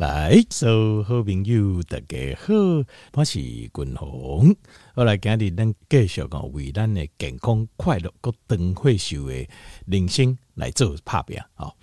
来，所有好朋友大家好，我是君鸿。我来今日咱继续讲为咱的健康、快乐、个长寿的人生来做拍拼。好，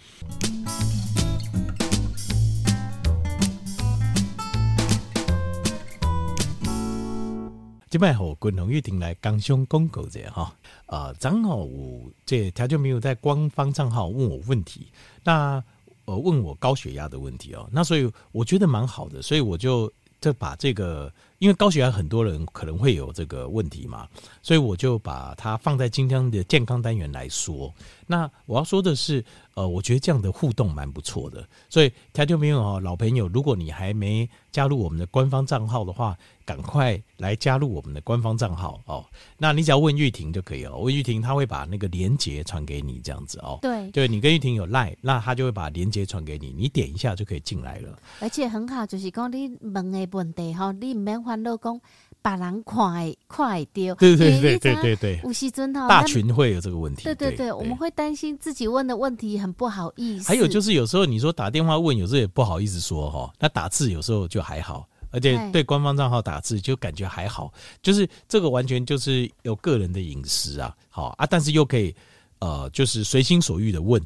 今摆和君鸿一定来刚上广告者哈啊，正好有这条就没有在官方账号问我问题，那。呃，问我高血压的问题哦，那所以我觉得蛮好的，所以我就就把这个，因为高血压很多人可能会有这个问题嘛，所以我就把它放在今天的健康单元来说。那我要说的是，呃，我觉得这样的互动蛮不错的，所以听众朋友哦，老朋友，如果你还没加入我们的官方账号的话，赶快来加入我们的官方账号哦。那你只要问玉婷就可以了，问玉婷，她会把那个连接传给你，这样子哦。对，对你跟玉婷有赖，那她就会把连接传给你，你点一下就可以进来了。而且很好，就是讲你问的问题哈，你唔免烦恼讲。把人快快丢，对对对对对对，吴锡尊哈，大群会有这个问题，对对对，我们会担心自己问的问题很不好意思。还有就是有时候你说打电话问，有时候也不好意思说哈，那打字有时候就还好，而且对官方账号打字就感觉还好，就是这个完全就是有个人的隐私啊，好啊，但是又可以呃，就是随心所欲的问。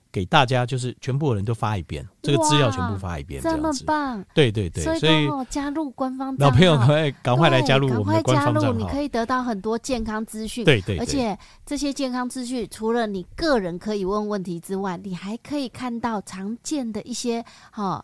给大家就是全部的人都发一遍，这个资料全部发一遍，这样子。这么棒！对对对，所以加入官方老朋友赶快赶快来加入我们的官方账号，你可以得到很多健康资讯。对对，而且这些健康资讯除了你个人可以问问题之外，你还可以看到常见的一些哈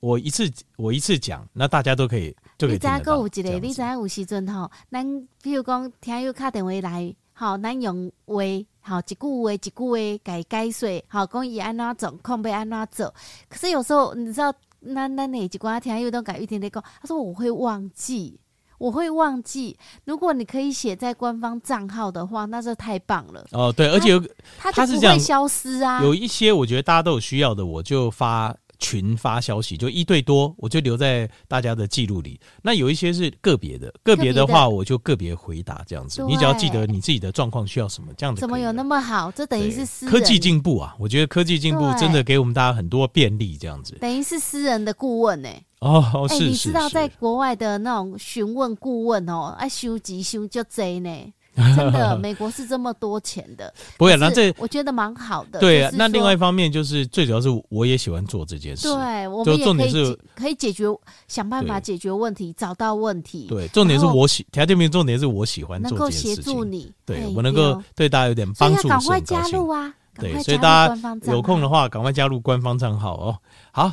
我一次我一次讲，那大家都可以就。你知影阁有一个？你知影有时阵吼，咱比如讲听友打电话来，吼，咱用话，吼，一句话一句话改解说，吼，讲伊安怎做，控要安怎做。可是有时候你知道，咱咱哪一寡听友都改一点点讲，他说我会忘记，我会忘记。如果你可以写在官方账号的话，那就太棒了。哦，对，而且有他就不会消失啊。有一些我觉得大家都有需要的，我就发。群发消息就一对多，我就留在大家的记录里。那有一些是个别的，个别的话我就个别回答这样子。你只要记得你自己的状况需要什么，这样子。怎么有那么好？这等于是私人科技进步啊！我觉得科技进步真的给我们大家很多便利，这样子。等于是私人的顾问呢、欸？哦，是。你知道在国外的那种询问顾问哦，爱收集收就贼呢。真的，美国是这么多钱的，不会。那这我觉得蛮好的。对啊，那另外一方面就是最主要是我也喜欢做这件事。对，我们也可以可以解决，想办法解决问题，找到问题。对，重点是我喜，条件重点是我喜欢做这件事情。能够协助你，对我能够对大家有点帮助，赶快加入啊！对，所以大家有空的话，赶快加入官方账号哦。好。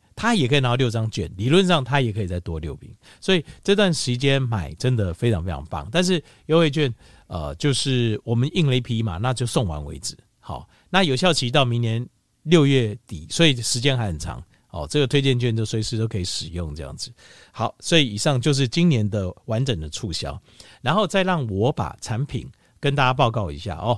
他也可以拿到六张券。理论上他也可以再多六瓶，所以这段时间买真的非常非常棒。但是优惠券，呃，就是我们印了一批嘛，那就送完为止。好。那有效期到明年六月底，所以时间还很长哦。这个推荐券就随时都可以使用，这样子。好，所以以上就是今年的完整的促销，然后再让我把产品跟大家报告一下哦。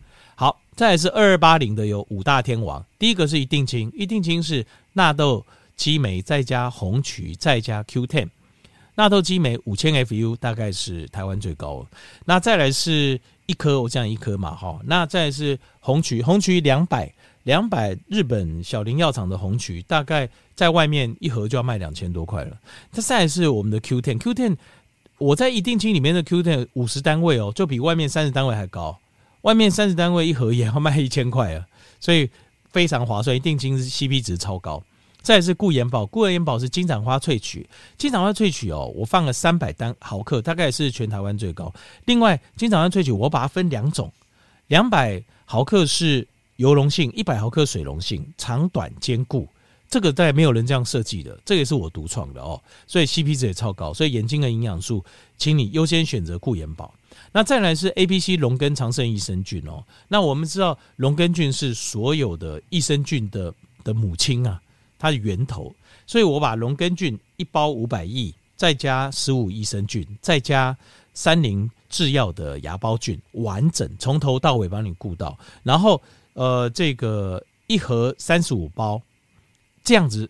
再来是二二八零的有五大天王，第一个是一定清，一定清是纳豆激酶再加红曲再加 Q10，纳豆激酶五千 FU 大概是台湾最高。那再来是一颗，我这样一颗嘛哈。那再来是红曲，红曲两百。两百日本小林药厂的红曲，大概在外面一盒就要卖两千多块了。它再来是我们的 Q ten，Q ten，我在一定清里面的 Q ten 五十单位哦，就比外面三十单位还高。外面三十单位一盒也要卖一千块啊，所以非常划算。一定金是 CP 值超高。再是固颜宝，固颜宝是金盏花萃取，金盏花萃取哦，我放了三百单毫克，大概是全台湾最高。另外，金盏花萃取我把它分两种，两百毫克是。油溶性一百毫克水溶性，长短兼顾，这个在没有人这样设计的，这个也是我独创的哦，所以 CP 值也超高，所以眼睛的营养素，请你优先选择固颜宝。那再来是 A、B、C 龙根长生益生菌哦，那我们知道龙根菌是所有的益生菌的的母亲啊，它的源头，所以我把龙根菌一包五百亿，再加十五益生菌，再加三菱制药的芽孢菌，完整从头到尾帮你顾到，然后。呃，这个一盒三十五包，这样子，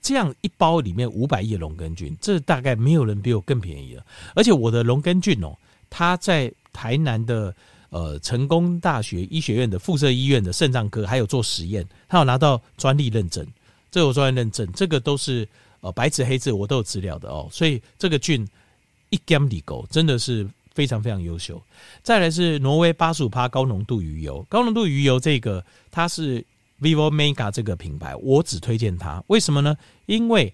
这样一包里面五百亿的龙根菌，这大概没有人比我更便宜了。而且我的龙根菌哦，它在台南的呃成功大学医学院的附设医院的肾脏科还有做实验，它有拿到专利认证，这有专利认证，这个都是呃白纸黑字我都有资料的哦。所以这个菌一 gam 里狗真的是。非常非常优秀，再来是挪威八十五趴高浓度鱼油，高浓度鱼油这个它是 Vivo Mega 这个品牌，我只推荐它，为什么呢？因为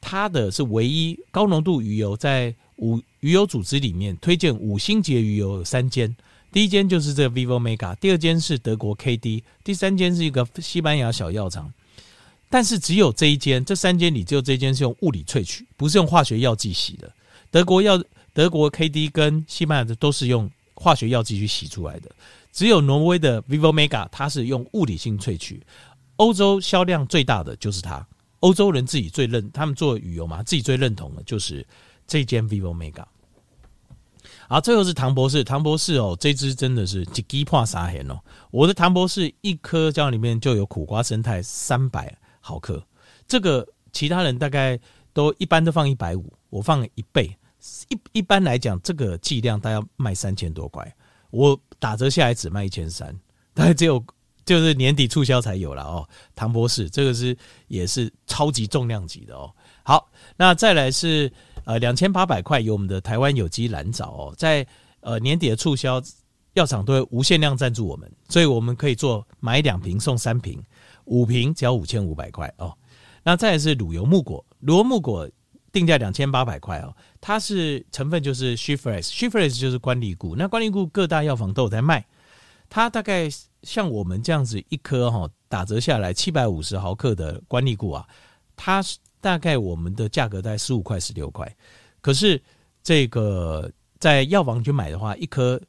它的是唯一高浓度鱼油，在五鱼油组织里面推荐五星级鱼油有三间，第一间就是这个 Vivo Mega，第二间是德国 KD，第三间是一个西班牙小药厂，但是只有这一间，这三间里只有这间是用物理萃取，不是用化学药剂洗的，德国药。德国 KD 跟西班牙的都是用化学药剂去洗出来的，只有挪威的 Vivo Mega 它是用物理性萃取。欧洲销量最大的就是它，欧洲人自己最认，他们做旅游嘛，自己最认同的就是这间 Vivo Mega。好，最后是唐博士，唐博士哦，这支真的是一支破三千哦。我的唐博士一颗胶囊里面就有苦瓜生态三百毫克，这个其他人大概都一般都放一百五，我放了一倍。一一般来讲，这个剂量大概要卖三千多块，我打折下来只卖一千三，大概只有就是年底促销才有了哦。唐博士这个是也是超级重量级的哦。好，那再来是呃两千八百块有我们的台湾有机蓝藻哦，在呃年底的促销，药厂都会无限量赞助我们，所以我们可以做买两瓶送三瓶，五瓶只要五千五百块哦。那再来是乳油木果，乳油木果定价两千八百块哦，它是成分就是 She-Fresh，She-Fresh 就是关荔菇，那关荔菇各大药房都有在卖，它大概像我们这样子一颗哈打折下来七百五十毫克的关荔菇啊，它大概我们的价格在十五块十六块，可是这个在药房去买的话，一颗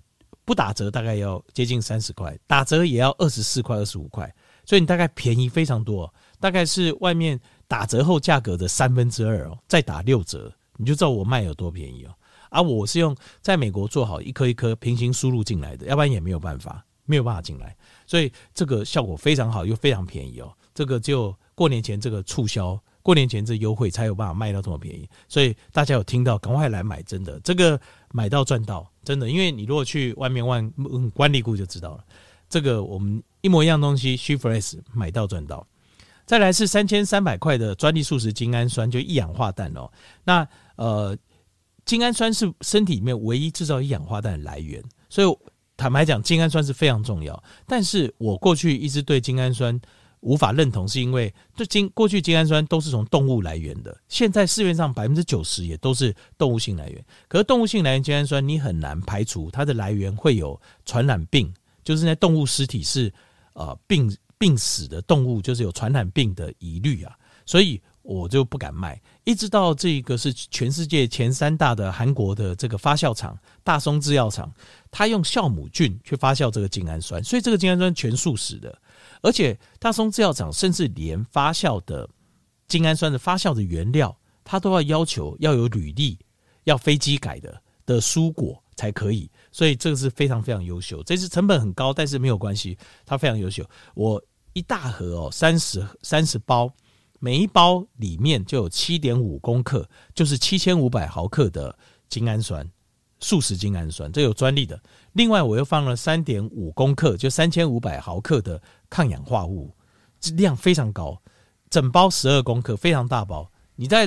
不打折大概要接近三十块，打折也要二十四块二十五块，所以你大概便宜非常多。大概是外面打折后价格的三分之二哦，再打六折，你就知道我卖有多便宜哦。而我是用在美国做好一颗一颗平行输入进来的，要不然也没有办法，没有办法进来。所以这个效果非常好，又非常便宜哦。这个就过年前这个促销，过年前这优惠才有办法卖到这么便宜。所以大家有听到，赶快来买，真的这个买到赚到，真的。因为你如果去外面问关荔菇就知道了，这个我们一模一样东西，She-Fresh 买到赚到。再来是三千三百块的专利素食精氨酸，就一氧化氮哦。那呃，精氨酸是身体里面唯一制造一氧化氮的来源，所以坦白讲，精氨酸是非常重要。但是我过去一直对精氨酸无法认同，是因为这精过去精氨酸都是从动物来源的，现在市面上百分之九十也都是动物性来源。可是动物性来源精氨酸，你很难排除它的来源会有传染病，就是那动物尸体是呃病。病死的动物就是有传染病的疑虑啊，所以我就不敢卖。一直到这个是全世界前三大的韩国的这个发酵厂大松制药厂，他用酵母菌去发酵这个精氨酸，所以这个精氨酸全素食的。而且大松制药厂甚至连发酵的精氨酸的发酵的原料，他都要要求要有履历，要飞机改的的蔬果才可以。所以这个是非常非常优秀，这是成本很高，但是没有关系，它非常优秀。我一大盒哦，三十三十包，每一包里面就有七点五公克，就是七千五百毫克的精氨酸，素食精氨酸，这有专利的。另外我又放了三点五公克，就三千五百毫克的抗氧化物，量非常高，整包十二公克，非常大包。你在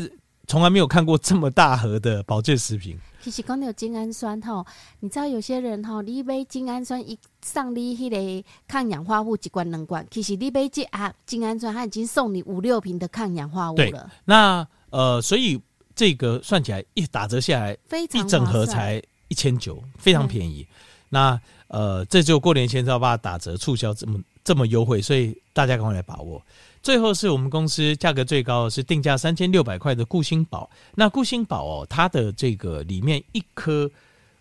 从来没有看过这么大盒的保健食品。其实讲到精氨酸吼，你知道有些人吼，你买精氨酸一送你迄个抗氧化物一罐两罐，其实你买这啊精氨酸，它已经送你五六瓶的抗氧化物了。那呃，所以这个算起来一打折下来，非常一整盒才一千九，非常便宜。那呃，这就过年前才要把它打折促销这么这么优惠，所以大家赶快来把握。最后是我们公司价格最高的是定价三千六百块的固心宝。那固心宝哦，它的这个里面一颗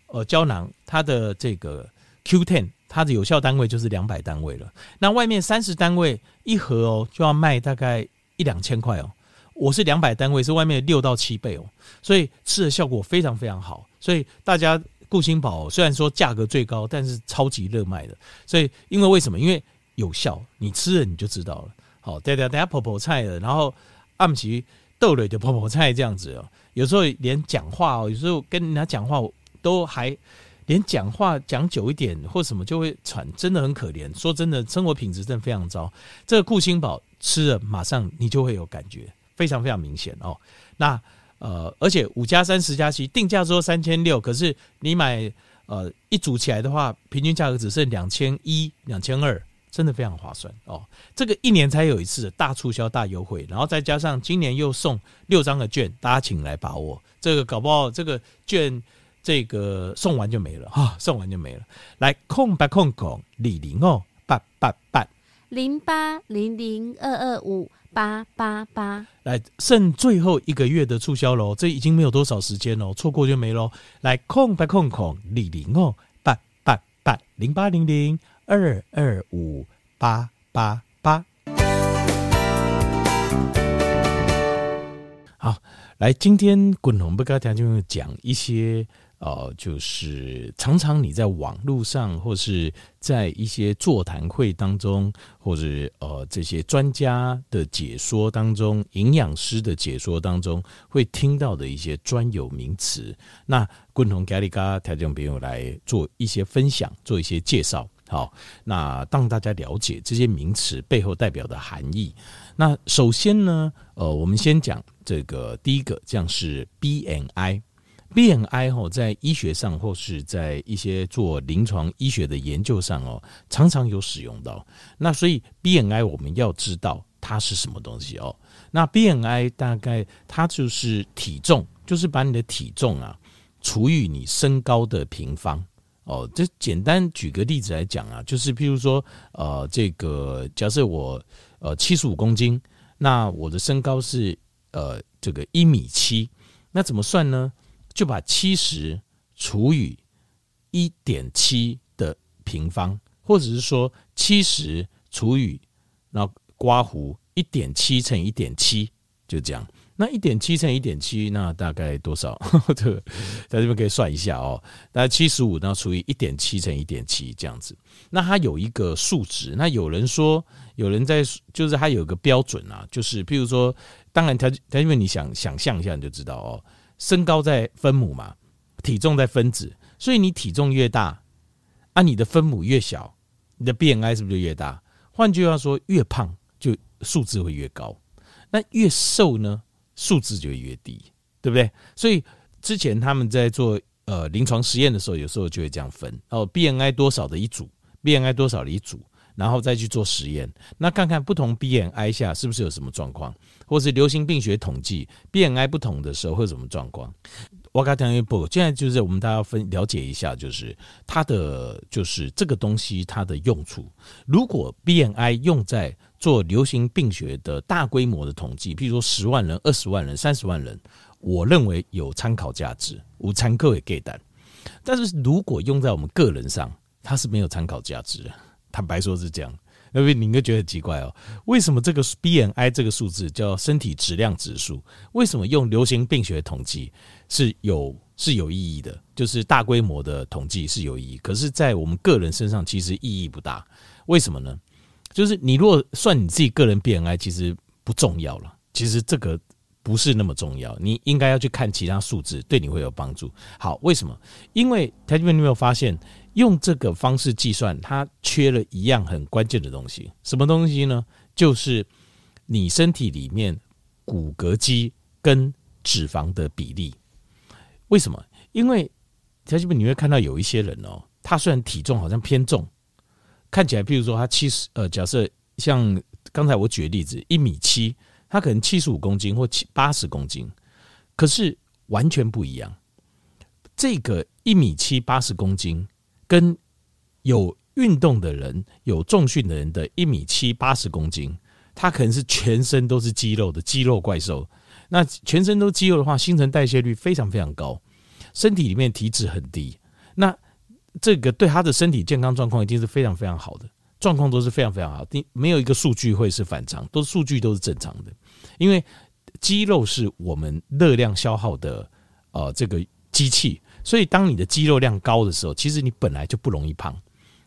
呃胶囊，它的这个 Q10，它的有效单位就是两百单位了。那外面三十单位一盒哦，就要卖大概一两千块哦。我是两百单位，是外面六到七倍哦，所以吃的效果非常非常好。所以大家固心宝虽然说价格最高，但是超级热卖的。所以因为为什么？因为有效，你吃了你就知道了。哦，对对，等下婆婆菜的，然后暗时豆类的婆婆菜这样子哦。有时候连讲话哦，有时候跟人家讲话都还连讲话讲久一点或什么就会喘，真的很可怜。说真的，生活品质真的非常糟。这个固心宝吃了，马上你就会有感觉，非常非常明显哦。那呃，而且五加三十加七定价说三千六，可是你买呃一组起来的话，平均价格只剩两千一、两千二。真的非常划算哦！这个一年才有一次的大促销、大优惠，然后再加上今年又送六张的券，大家请来把握。这个搞不好这个券这个送完就没了啊！送完就没了。来空白空空李零哦八八八零八零零二二五八八八，来剩最后一个月的促销喽！这已经没有多少时间喽，错过就没喽。来空白空空李玲哦八八八零八零零。二二五八八八，好，来，今天滚龙不跟大家就讲一些，呃，就是常常你在网络上，或是在一些座谈会当中，或者呃这些专家的解说当中，营养师的解说当中，会听到的一些专有名词。那滚龙咖哩咖听众朋友来做一些分享，做一些介绍。好，那让大家了解这些名词背后代表的含义。那首先呢，呃，我们先讲这个第一个，这样是 BMI。BMI 哦，在医学上或是在一些做临床医学的研究上哦，常常有使用到。那所以 BMI 我们要知道它是什么东西哦。那 BMI 大概它就是体重，就是把你的体重啊除以你身高的平方哦。这简单举个例子来讲啊，就是譬如说呃，这个假设我呃七十五公斤，那我的身高是呃这个一米七，那怎么算呢？就把七十除以一点七的平方，或者是说七十除以那刮弧一点七乘一点七，就这样。那一点七乘一点七，那大概多少？这个在这边可以算一下哦。大概七十五，然后除以一点七乘一点七这样子。那它有一个数值。那有人说，有人在就是它有个标准啊，就是譬如说，当然他他因为你想想象一下，你就知道哦。身高在分母嘛，体重在分子，所以你体重越大，啊，你的分母越小，你的 BMI 是不是就越大？换句话说，越胖就数字会越高，那越瘦呢，数字就越低，对不对？所以之前他们在做呃临床实验的时候，有时候就会这样分哦，B N I 多少的一组，B N I 多少的一组。然后再去做实验，那看看不同 B N I 下是不是有什么状况，或是流行病学统计 B N I 不同的时候会有什么状况。我刚讲一步，现在就是我们大家分了解一下，就是它的就是这个东西它的用处。如果 BMI 用在做流行病学的大规模的统计，譬如说十万人、二十万人、三十万人，我认为有参考价值，无参考也给单。但是如果用在我们个人上，它是没有参考价值的。坦白说是这样，因为你应该觉得很奇怪哦，为什么这个 BMI 这个数字叫身体质量指数？为什么用流行病学统计是有是有意义的？就是大规模的统计是有意义，可是，在我们个人身上其实意义不大。为什么呢？就是你如果算你自己个人 BMI，其实不重要了。其实这个不是那么重要，你应该要去看其他数字，对你会有帮助。好，为什么？因为台积电，你有没有发现？用这个方式计算，它缺了一样很关键的东西，什么东西呢？就是你身体里面骨骼肌跟脂肪的比例。为什么？因为在这边你会看到有一些人哦，他虽然体重好像偏重，看起来，譬如说他七十，呃，假设像刚才我举的例子，一米七，他可能七十五公斤或七八十公斤，可是完全不一样。这个一米七八十公斤。跟有运动的人、有重训的人的一米七八十公斤，他可能是全身都是肌肉的肌肉怪兽。那全身都肌肉的话，新陈代谢率非常非常高，身体里面体脂很低。那这个对他的身体健康状况一定是非常非常好的，状况都是非常非常好。你没有一个数据会是反常，都数据都是正常的。因为肌肉是我们热量消耗的呃这个机器。所以，当你的肌肉量高的时候，其实你本来就不容易胖，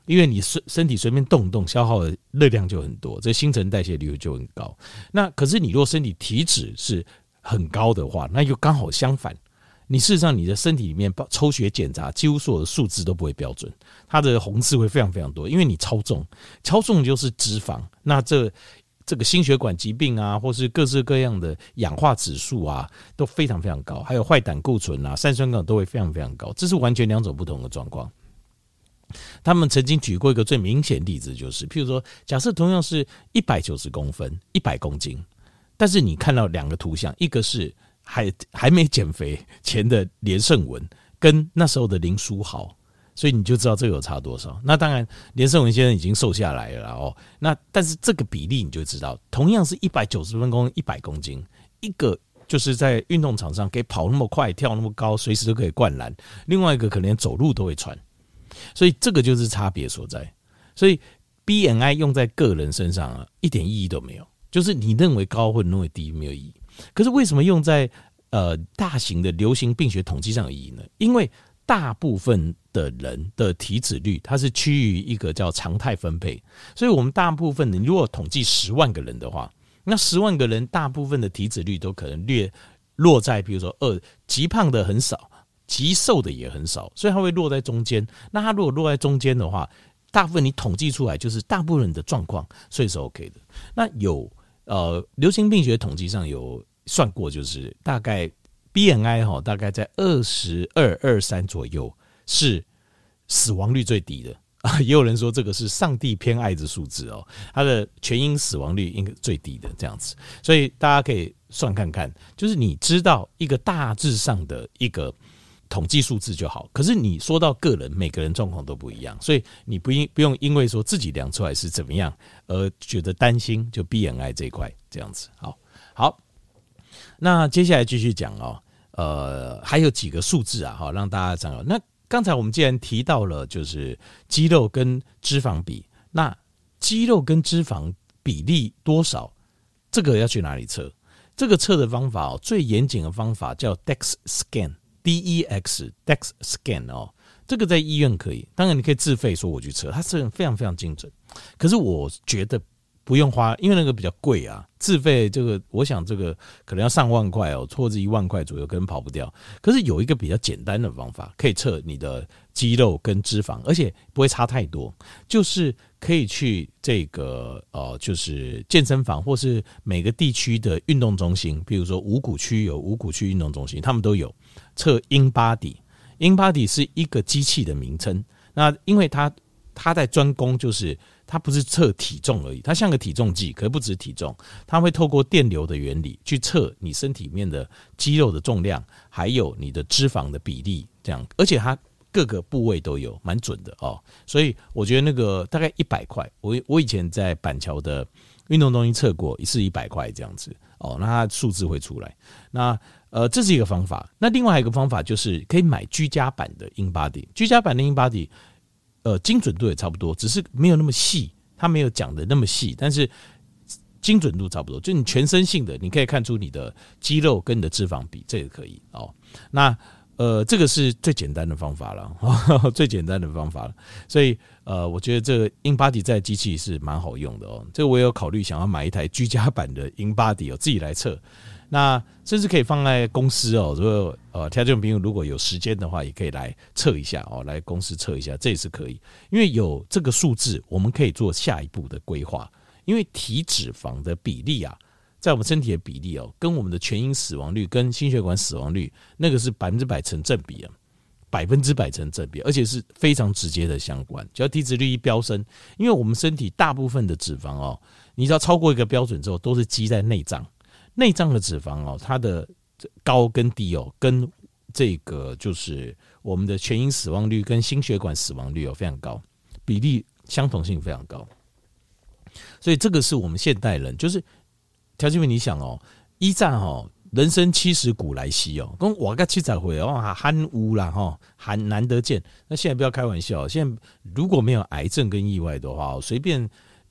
因为你身身体随便动动，消耗的热量就很多，这新陈代谢率就很高。那可是你若身体体脂是很高的话，那就刚好相反。你事实上你的身体里面抽血检查，几乎所有的数字都不会标准，它的红字会非常非常多，因为你超重，超重就是脂肪。那这这个心血管疾病啊，或是各式各样的氧化指数啊，都非常非常高。还有坏胆固醇啊、三酸甘都会非常非常高。这是完全两种不同的状况。他们曾经举过一个最明显例子，就是譬如说，假设同样是一百九十公分、一百公斤，但是你看到两个图像，一个是还还没减肥 前的连胜文，跟那时候的林书豪。所以你就知道这个有差多少。那当然，连胜文先生已经瘦下来了哦。那但是这个比例你就知道，同样是一百九十分公，一百公斤，一个就是在运动场上可以跑那么快，跳那么高，随时都可以灌篮；另外一个可能连走路都会喘。所以这个就是差别所在。所以 BNI 用在个人身上啊，一点意义都没有。就是你认为高或者认为低没有意义。可是为什么用在呃大型的流行病学统计上有意义呢？因为大部分的人的体脂率，它是趋于一个叫常态分配，所以我们大部分的，你如果统计十万个人的话，那十万个人大部分的体脂率都可能略落在，比如说二极胖的很少，极瘦的也很少，所以它会落在中间。那它如果落在中间的话，大部分你统计出来就是大部分人的状况，所以是 OK 的。那有呃，流行病学统计上有算过，就是大概 BNI 哈，大概在二十二二三左右是死亡率最低的啊。也有人说这个是上帝偏爱的数字哦，它的全因死亡率应该最低的这样子，所以大家可以算看看，就是你知道一个大致上的一个。统计数字就好，可是你说到个人，每个人状况都不一样，所以你不应不用因为说自己量出来是怎么样而觉得担心，就 BMI 这一块这样子。好，好，那接下来继续讲哦，呃，还有几个数字啊，好让大家知道。那刚才我们既然提到了就是肌肉跟脂肪比，那肌肉跟脂肪比例多少，这个要去哪里测？这个测的方法哦，最严谨的方法叫 DEX scan。D E X DEX scan 哦，这个在医院可以，当然你可以自费说我去测，它是非常非常精准。可是我觉得不用花，因为那个比较贵啊，自费这个我想这个可能要上万块哦，或者一万块左右，可能跑不掉。可是有一个比较简单的方法，可以测你的肌肉跟脂肪，而且不会差太多，就是可以去这个呃，就是健身房或是每个地区的运动中心，比如说五股区有五股区运动中心，他们都有。测 InBody，InBody 是一个机器的名称。那因为它它在专攻，就是它不是测体重而已，它像个体重计，可不止体重，它会透过电流的原理去测你身体里面的肌肉的重量，还有你的脂肪的比例，这样，而且它各个部位都有，蛮准的哦。所以我觉得那个大概一百块，我我以前在板桥的运动中心测过，一次一百块这样子哦，那它数字会出来。那呃，这是一个方法。那另外一个方法就是可以买居家版的 InBody，居家版的 InBody，呃，精准度也差不多，只是没有那么细，它没有讲的那么细，但是精准度差不多。就你全身性的，你可以看出你的肌肉跟你的脂肪比，这个可以哦。那呃，这个是最简单的方法了，最简单的方法了。所以呃，我觉得这个 InBody 在机器是蛮好用的哦。这个我有考虑想要买一台居家版的 InBody，我自己来测。那甚至可以放在公司哦，如果呃，听众朋友如果有时间的话，也可以来测一下哦，来公司测一下，这也是可以。因为有这个数字，我们可以做下一步的规划。因为体脂肪的比例啊，在我们身体的比例哦，跟我们的全因死亡率、跟心血管死亡率那个是百分之百成正比啊，百分之百成正比，而且是非常直接的相关。只要体脂率一飙升，因为我们身体大部分的脂肪哦，你只要超过一个标准之后，都是积在内脏。内脏的脂肪哦，它的高跟低哦，跟这个就是我们的全因死亡率跟心血管死亡率哦非常高，比例相同性非常高，所以这个是我们现代人就是条件问你想哦，一战哦，人生七十古来稀哦，跟我个七彩回哦，罕无啦哈，罕难得见。那现在不要开玩笑，现在如果没有癌症跟意外的话，随便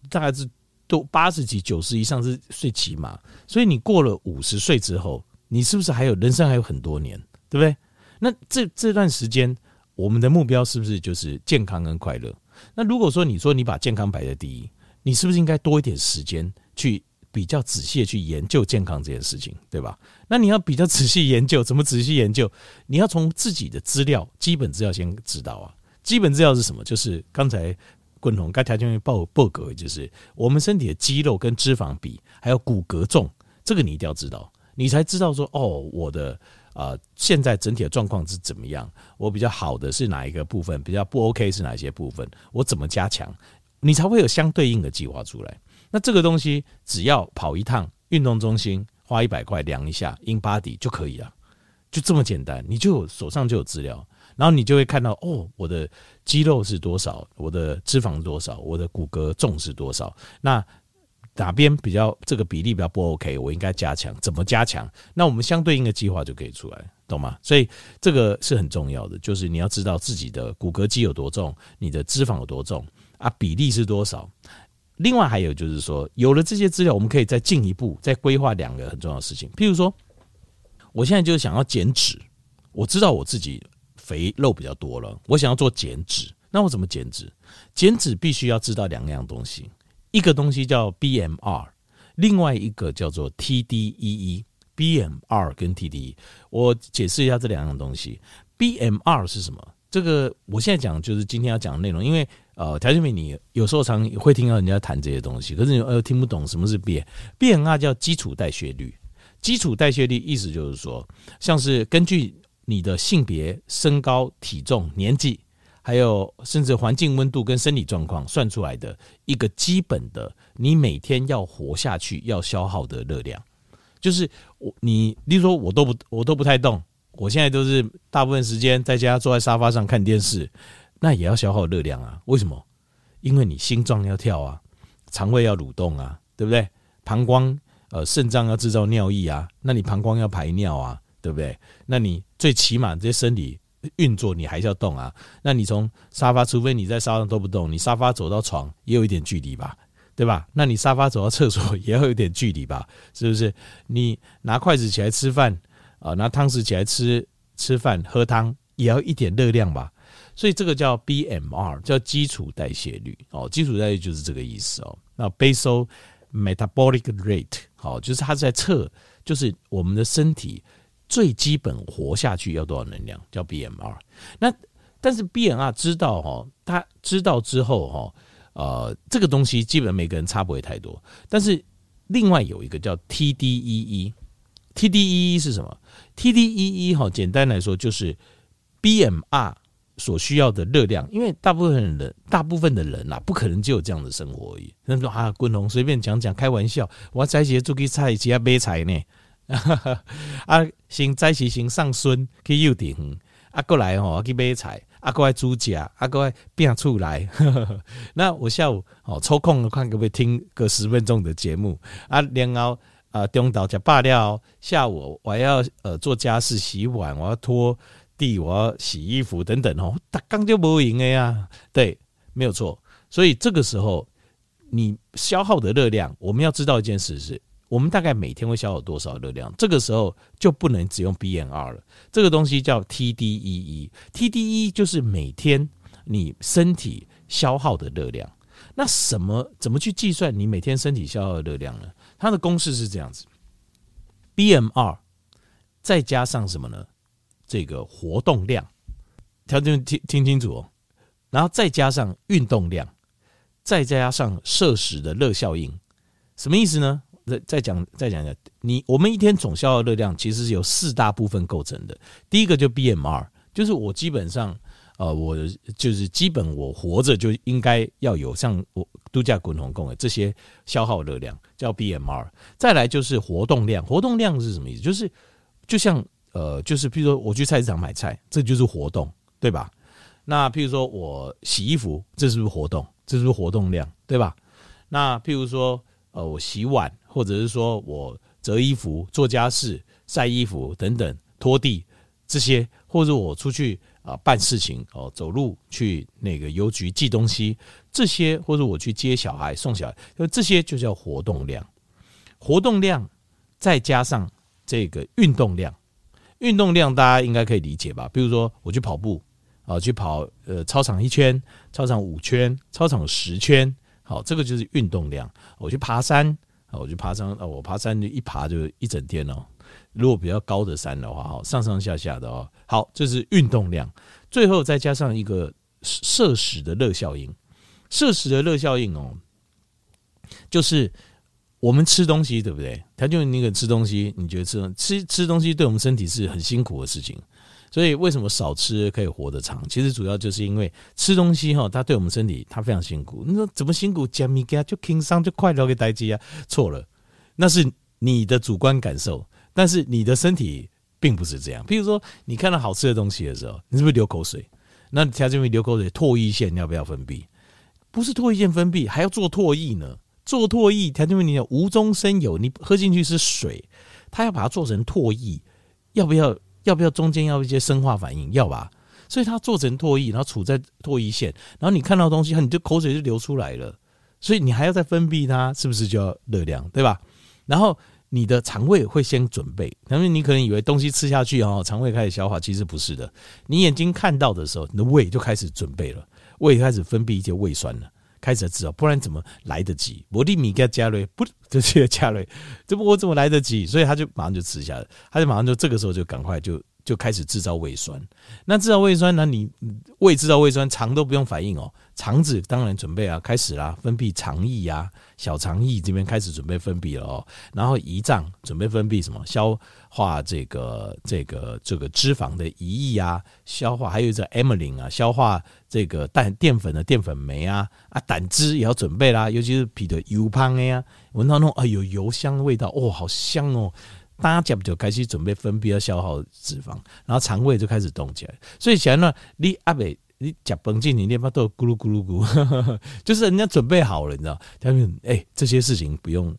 大概是。都八十几、九十以上是最起码，所以你过了五十岁之后，你是不是还有人生还有很多年，对不对？那这这段时间，我们的目标是不是就是健康跟快乐？那如果说你说你把健康摆在第一，你是不是应该多一点时间去比较仔细的去研究健康这件事情，对吧？那你要比较仔细研究，怎么仔细研究？你要从自己的资料、基本资料先知道啊。基本资料是什么？就是刚才。共同该条件报报告，就是我们身体的肌肉跟脂肪比，还有骨骼重，这个你一定要知道，你才知道说哦，我的啊、呃、现在整体的状况是怎么样，我比较好的是哪一个部分，比较不 OK 是哪些部分，我怎么加强，你才会有相对应的计划出来。那这个东西只要跑一趟运动中心，花一百块量一下 InBody 就可以了，就这么简单，你就手上就有资料。然后你就会看到哦，我的肌肉是多少，我的脂肪多少，我的骨骼重是多少。那哪边比较这个比例比较不 OK，我应该加强，怎么加强？那我们相对应的计划就可以出来，懂吗？所以这个是很重要的，就是你要知道自己的骨骼肌有多重，你的脂肪有多重啊，比例是多少。另外还有就是说，有了这些资料，我们可以再进一步再规划两个很重要的事情。譬如说，我现在就是想要减脂，我知道我自己。肥肉比较多了，我想要做减脂，那我怎么减脂？减脂必须要知道两样东西，一个东西叫 BMR，另外一个叫做 TDEE。BMR 跟 TDE，我解释一下这两样东西。BMR 是什么？这个我现在讲就是今天要讲的内容，因为呃，条件品你有时候常会听到人家谈这些东西，可是你呃听不懂什么是 BMR，BMR 叫基础代谢率。基础代谢率意思就是说，像是根据你的性别、身高、体重、年纪，还有甚至环境温度跟身体状况算出来的一个基本的，你每天要活下去要消耗的热量。就是我你，例如说我都不我都不太动，我现在都是大部分时间在家坐在沙发上看电视。那也要消耗热量啊？为什么？因为你心脏要跳啊，肠胃要蠕动啊，对不对？膀胱呃，肾脏要制造尿液啊，那你膀胱要排尿啊，对不对？那你最起码这些身体运作你还是要动啊。那你从沙发，除非你在沙发上都不动，你沙发走到床也有一点距离吧，对吧？那你沙发走到厕所也要有点距离吧，是不是？你拿筷子起来吃饭啊，拿汤匙起来吃吃饭喝汤也要一点热量吧。所以这个叫 BMR，叫基础代谢率哦，基础代谢就是这个意思哦。那 Basal Metabolic Rate，好，就是它在测，就是我们的身体最基本活下去要多少能量，叫 BMR。那但是 BMR 知道哈，他知道之后哈，呃，这个东西基本每个人差不会太多。但是另外有一个叫 TDEE，TDEE 是什么？TDEE 哈，简单来说就是 BMR。所需要的热量，因为大部分人，大部分的人呐、啊，不可能就有这样的生活而已。那说啊，滚龙随便讲讲，开玩笑，我在一做给菜，其他买菜呢，啊，先在一先上孙去幼稚园，啊，过来吼去买菜，啊，过来煮家，啊，过来变出来。那我下午哦抽空看可不可以听个十分钟的节目啊，然后啊中岛吃罢了，下午我还要呃做家事、洗碗，我要拖。地，我要洗衣服等等哦，打刚就不赢的呀。对，没有错。所以这个时候，你消耗的热量，我们要知道一件事是，我们大概每天会消耗多少热量。这个时候就不能只用 BMR 了，这个东西叫 TDEE。TDEE 就是每天你身体消耗的热量。那什么怎么去计算你每天身体消耗的热量呢？它的公式是这样子：BMR 再加上什么呢？这个活动量，条件听听清楚哦，然后再加上运动量，再加上摄食的热效应，什么意思呢？再再讲再讲讲，你我们一天总消耗热量其实是由四大部分构成的。第一个就 BMR，就是我基本上呃，我就是基本我活着就应该要有像我度假滚筒供的这些消耗热量叫 BMR。再来就是活动量，活动量是什么意思？就是就像。呃，就是譬如说我去菜市场买菜，这就是活动，对吧？那譬如说我洗衣服，这是不是活动？这是不是活动量，对吧？那譬如说，呃，我洗碗，或者是说我折衣服、做家事、晒衣服等等、拖地这些，或者我出去啊、办事情哦，走路去那个邮局寄东西，这些或者我去接小孩、送小孩，就这些就叫活动量。活动量再加上这个运动量。运动量大家应该可以理解吧？比如说我去跑步啊，去跑呃操场一圈、操场五圈、操场十圈，好，这个就是运动量。我去爬山啊，我去爬山啊，我爬山就一爬就一整天哦。如果比较高的山的话，哈，上上下下的哦，好，这是运动量。最后再加上一个摄食的热效应，摄食的热效应哦，就是。我们吃东西对不对？他就那个吃东西，你觉得吃吃吃东西对我们身体是很辛苦的事情，所以为什么少吃可以活得长？其实主要就是因为吃东西哈，它对我们身体它非常辛苦。你说怎么辛苦？加米加就轻松就快乐给代志啊？错了，那是你的主观感受，但是你的身体并不是这样。比如说，你看到好吃的东西的时候，你是不是流口水？那条件会流口水，唾液腺要不要分泌？不是唾液腺分泌，还要做唾液呢。做唾液，条件问题无中生有，你喝进去是水，他要把它做成唾液，要不要？要不要中间要一些生化反应？要吧？所以它做成唾液，然后处在唾液腺，然后你看到东西，你就口水就流出来了，所以你还要再分泌它，是不是就要热量？对吧？然后你的肠胃会先准备，因为你可能以为东西吃下去哦，肠胃开始消化，其实不是的。你眼睛看到的时候，你的胃就开始准备了，胃开始分泌一些胃酸了。开始吃哦，不然怎么来得及？我立米给加瑞，不这些加瑞，这不我怎么来得及？所以他就马上就吃下了，他就马上就这个时候就赶快就就开始制造胃酸。那制造胃酸呢？你胃制造胃酸，肠都不用反应哦。肠子当然准备啊，开始啦，分泌肠液呀，小肠液这边开始准备分泌了哦。然后胰脏准备分泌什么？消化这个这个这个脂肪的胰液啊，消化还有这 amylin 啊，消化这个蛋淀粉的淀粉酶啊啊，胆汁也要准备啦，尤其是皮的油胖的呀，闻到那种哎呦油香的味道哦，好香哦。大家就开始准备分泌要消耗脂肪，然后肠胃就开始动起来。所以想呢，你阿北你吃饭进你 那边都咕噜咕噜咕，就是人家准备好了，你知道？他们哎，这些事情不用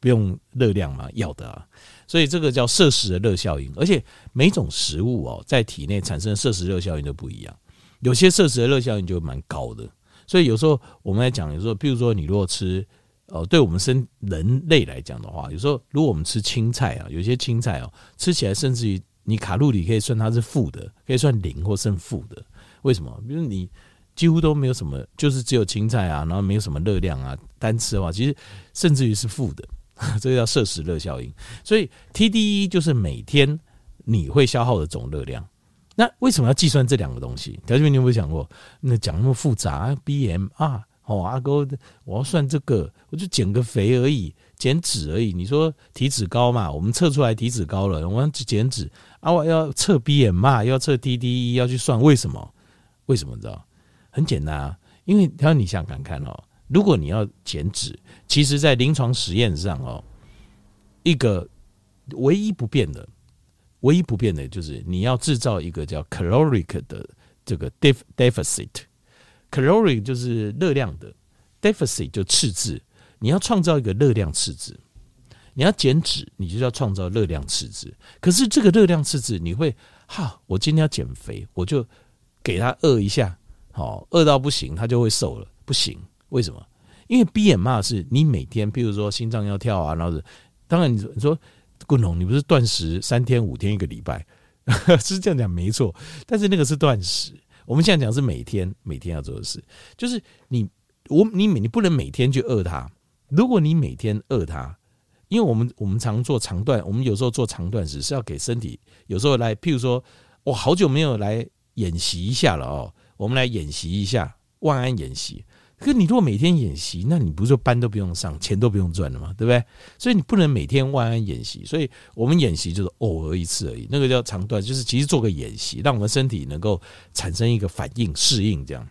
不用热量嘛，要的啊。所以这个叫摄食的热效应，而且每种食物哦，在体内产生的摄食热效应都不一样。有些摄食的热效应就蛮高的，所以有时候我们来讲，有时候比如说你如果吃。哦，对我们生人类来讲的话，有时候如果我们吃青菜啊，有些青菜哦，吃起来甚至于你卡路里可以算它是负的，可以算零或甚负的。为什么？比如你几乎都没有什么，就是只有青菜啊，然后没有什么热量啊，单吃的话，其实甚至于是负的，这个叫摄食热效应。所以 TDE 就是每天你会消耗的总热量。那为什么要计算这两个东西？条件你有没有想过？那讲那么复杂，BMR。哦，阿哥，我要算这个，我就减个肥而已，减脂而已。你说体脂高嘛？我们测出来体脂高了，我要减脂啊！我要测 BMI，要测 TDE，要去算为什么？为什么你知道？很简单啊，因为他说你想看看哦，如果你要减脂，其实在临床实验上哦，一个唯一不变的，唯一不变的就是你要制造一个叫 caloric 的这个 deficit。Calorie 就是热量的 deficit 就赤字，你要创造一个热量赤字，你要减脂，你就要创造热量赤字。可是这个热量赤字，你会哈，我今天要减肥，我就给他饿一下，好饿到不行，他就会瘦了。不行，为什么？因为 BMR 是你每天，譬如说心脏要跳啊，然后是当然你说你说滚龙，你不是断食三天五天一个礼拜，是这样讲没错，但是那个是断食。我们现在讲是每天每天要做的事，就是你我你你不能每天去饿它。如果你每天饿它，因为我们我们常做长断，我们有时候做长断食是要给身体有时候来，譬如说我好久没有来演习一下了哦，我们来演习一下万安演习。可你如果每天演习，那你不是说班都不用上，钱都不用赚了吗？对不对？所以你不能每天万安演习。所以我们演习就是偶尔一次而已，那个叫长段，就是其实做个演习，让我们身体能够产生一个反应适应这样。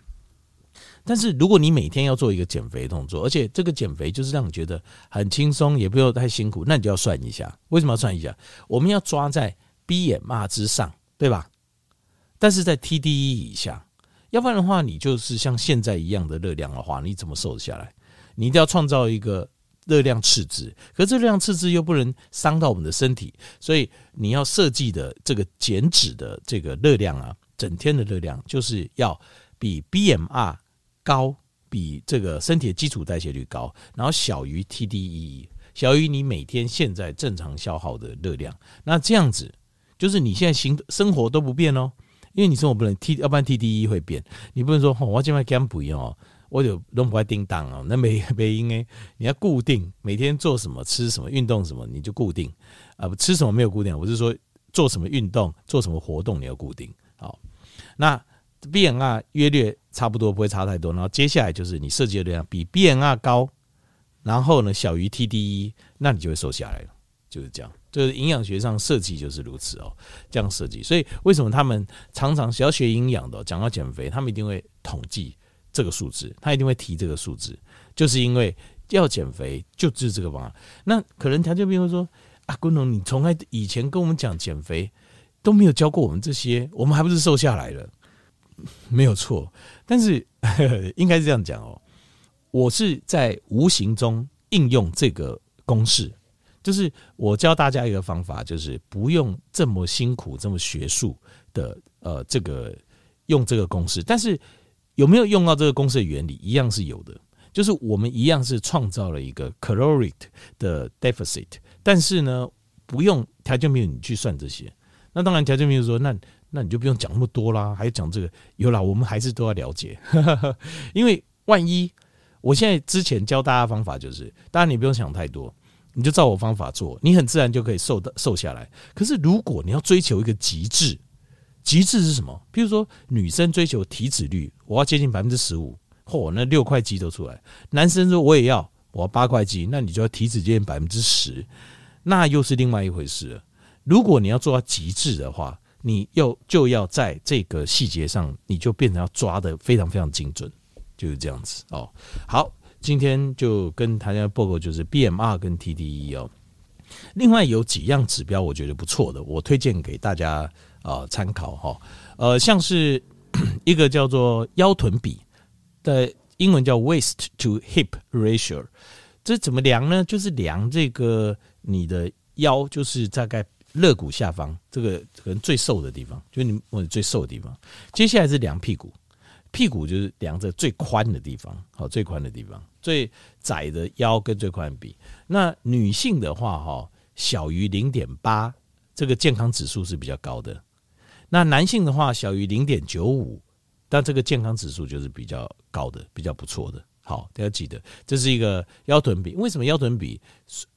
但是如果你每天要做一个减肥动作，而且这个减肥就是让你觉得很轻松，也不用太辛苦，那你就要算一下，为什么要算一下？我们要抓在 BMR 之上，对吧？但是在 TDE 以下。要不然的话，你就是像现在一样的热量的话，你怎么瘦得下来？你一定要创造一个热量赤字，可这热量赤字又不能伤到我们的身体，所以你要设计的这个减脂的这个热量啊，整天的热量就是要比 BMR 高，比这个身体的基础代谢率高，然后小于 TDE，小于你每天现在正常消耗的热量。那这样子就是你现在行生活都不变哦。因为你说我不能 T，要不然 TDE 会变。你不能说吼我今晚减肥哦，我就弄不爱叮当哦，那没 没应该。你要固定每天做什么、吃什么、运动什么，你就固定啊。不吃什么没有固定，我是说做什么运动、做什么活动你要固定。好，那 BMR 约略差不多，不会差太多。然后接下来就是你设计的量比 BMR 高，然后呢小于 TDE，那你就会瘦下来了，就是这样。就是营养学上设计就是如此哦，这样设计。所以为什么他们常常想要学营养的，讲到减肥，他们一定会统计这个数字，他一定会提这个数字，就是因为要减肥就治这个方法。那可能条件兵会说啊，昆龙，你从来以前跟我们讲减肥都没有教过我们这些，我们还不是瘦下来了？没有错，但是 应该是这样讲哦，我是在无形中应用这个公式。就是我教大家一个方法，就是不用这么辛苦、这么学术的呃，这个用这个公式。但是有没有用到这个公式的原理，一样是有的。就是我们一样是创造了一个 caloric 的 deficit，但是呢，不用条件没有你去算这些。那当然条件没有说，那那你就不用讲那么多啦，还讲这个有啦，我们还是都要了解，因为万一我现在之前教大家方法就是，当然你不用想太多。你就照我方法做，你很自然就可以瘦的瘦下来。可是如果你要追求一个极致，极致是什么？比如说女生追求体脂率，我要接近百分之十五，嚯，那六块肌都出来。男生说我也要，我要八块肌，那你就要体脂接近百分之十，那又是另外一回事了。如果你要做到极致的话，你又就要在这个细节上，你就变成要抓得非常非常精准，就是这样子哦。好。今天就跟大家报告，就是 BMR 跟 TDE 哦。另外有几样指标，我觉得不错的，我推荐给大家啊参考哈。呃，像是 一个叫做腰臀比的英文叫 waist to hip ratio，这怎么量呢？就是量这个你的腰，就是大概肋骨下方这个可能最瘦的地方，就你或者最瘦的地方。接下来是量屁股。屁股就是量着最宽的地方，好，最宽的地方，最窄的腰跟最宽比。那女性的话，哈，小于零点八，这个健康指数是比较高的。那男性的话，小于零点九五，但这个健康指数就是比较高的，比较不错的。好，大家记得，这是一个腰臀比。为什么腰臀比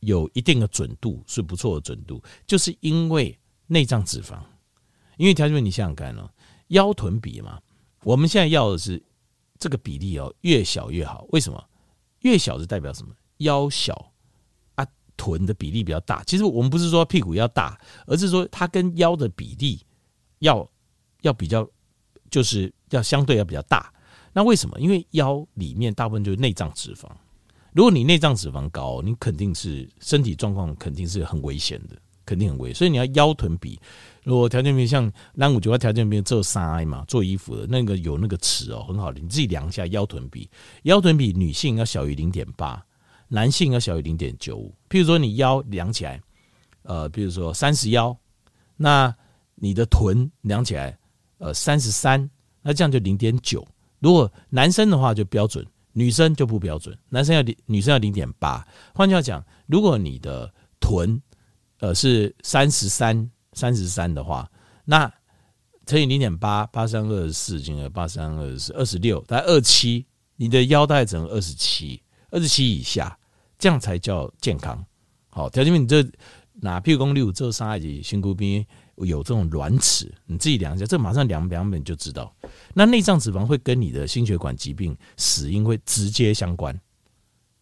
有一定的准度，是不错的准度？就是因为内脏脂肪。因为条件，你想想看哦，腰臀比嘛。我们现在要的是这个比例哦，越小越好。为什么？越小是代表什么？腰小啊，臀的比例比较大。其实我们不是说屁股要大，而是说它跟腰的比例要要比较，就是要相对要比较大。那为什么？因为腰里面大部分就是内脏脂肪。如果你内脏脂肪高，你肯定是身体状况肯定是很危险的，肯定很危险。所以你要腰臀比。如果条件比像兰五九，条件比做衫嘛，做衣服的那个有那个尺哦，很好的，你自己量一下腰臀比，腰臀比女性要小于零点八，男性要小于零点九五。譬如说你腰量起来，呃，比如说三十腰，那你的臀量起来，呃，三十三，那这样就零点九。如果男生的话就标准，女生就不标准，男生要零，女生要零点八。换句话讲，如果你的臀，呃，是三十三。三十三的话，那乘以零点八，八三二十四，进而八三二十四，二十六，大概二七，你的腰带整二十七，二十七以下，这样才叫健康。好，条件你这哪屁股功六这三二级辛苦边有这种卵尺，你自己量一下，这马上量两本就知道。那内脏脂肪会跟你的心血管疾病死因会直接相关。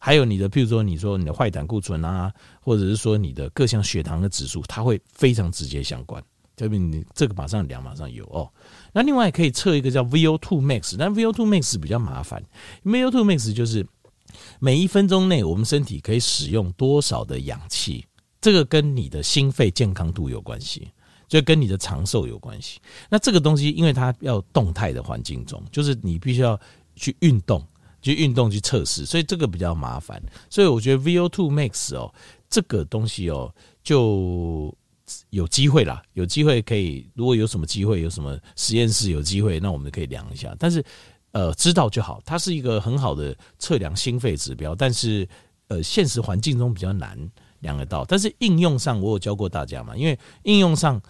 还有你的，譬如说，你说你的坏胆固醇啊，或者是说你的各项血糖的指数，它会非常直接相关。特别你这个马上量，马上有哦。那另外可以测一个叫 VO2 max，但 VO2 max 比较麻烦。VO2 max 就是每一分钟内我们身体可以使用多少的氧气，这个跟你的心肺健康度有关系，就跟你的长寿有关系。那这个东西因为它要动态的环境中，就是你必须要去运动。去运动去测试，所以这个比较麻烦。所以我觉得 VO2 max 哦，这个东西哦，就有机会啦，有机会可以。如果有什么机会，有什么实验室有机会，那我们可以量一下。但是呃，知道就好。它是一个很好的测量心肺指标，但是呃，现实环境中比较难量得到。但是应用上，我有教过大家嘛，因为应用上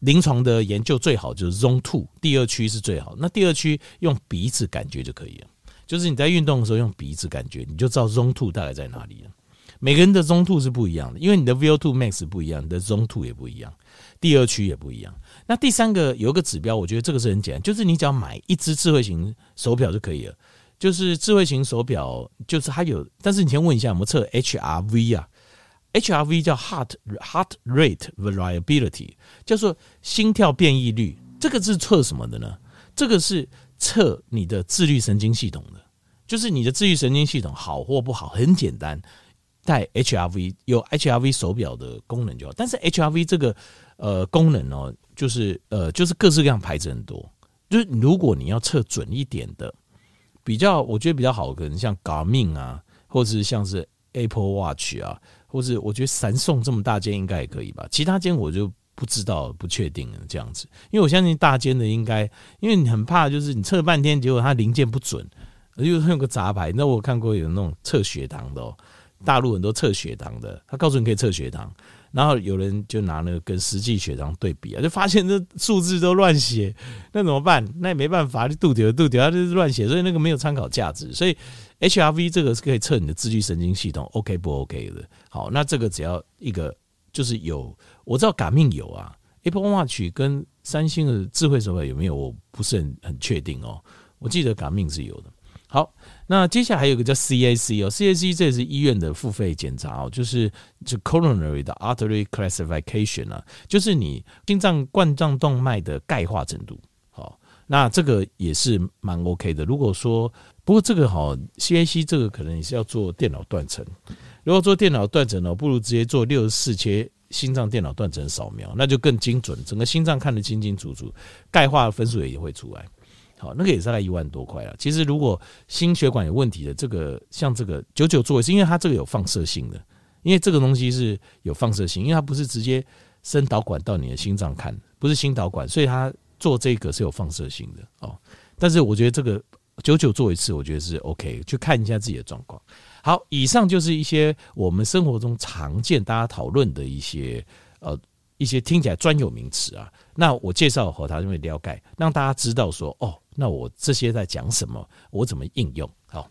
临床的研究最好就是 Zone Two 第二区是最好。那第二区用鼻子感觉就可以了。就是你在运动的时候用鼻子感觉，你就知道 Zone Two 大概在哪里了。每个人的 Zone Two 是不一样的，因为你的 VO2 Max 不一样，你的 Zone Two 也不一样，第二区也不一样。那第三个有一个指标，我觉得这个是很简单，就是你只要买一只智慧型手表就可以了。就是智慧型手表，就是它有，但是你先问一下我们测 HRV 啊？HRV 叫 Heart Heart Rate Variability，叫做心跳变异率。这个是测什么的呢？这个是。测你的自律神经系统的，就是你的自律神经系统好或不好，很简单，带 HRV 有 HRV 手表的功能就好。但是 HRV 这个呃功能哦，就是呃就是各式各样牌子很多，就是如果你要测准一点的，比较我觉得比较好，可能像 Garmin 啊，或者是像是 Apple Watch 啊，或者我觉得三送这么大间应该也可以吧，其他间我就。不知道，不确定这样子，因为我相信大间的应该，因为你很怕，就是你测半天，结果它零件不准，又有个杂牌。那我看过有那种测血糖的哦，大陆很多测血糖的，他告诉你可以测血糖，然后有人就拿那个跟实际血糖对比啊，就发现这数字都乱写，那怎么办？那也没办法，就杜丢杜丢，它就是乱写，所以那个没有参考价值。所以 HRV 这个是可以测你的自律神经系统 OK 不 OK 的。好，那这个只要一个就是有，我知道 Garmin 有啊，Apple Watch 跟三星的智慧手表有没有？我不是很很确定哦。我记得 Garmin 是有的。好，那接下来还有一个叫 CAC 哦，CAC 这也是医院的付费检查哦，就是就 Coronary 的 Artery Classification 啊，就是你心脏冠状动脉的钙化程度。好，那这个也是蛮 OK 的。如果说不过这个好 CAC 这个可能也是要做电脑断层，如果做电脑断层呢，不如直接做六十四切心脏电脑断层扫描，那就更精准，整个心脏看得清清楚楚，钙化分数也会出来。好，那个也是大概一万多块了。其实如果心血管有问题的，这个像这个九九做也是因为它这个有放射性的，因为这个东西是有放射性，因为它不是直接伸导管到你的心脏看，不是心导管，所以它做这个是有放射性的哦。但是我觉得这个九九做一次，我觉得是 OK，去看一下自己的状况。好，以上就是一些我们生活中常见大家讨论的一些呃。一些听起来专有名词啊，那我介绍和他因为了解，让大家知道说哦，那我这些在讲什么，我怎么应用？好。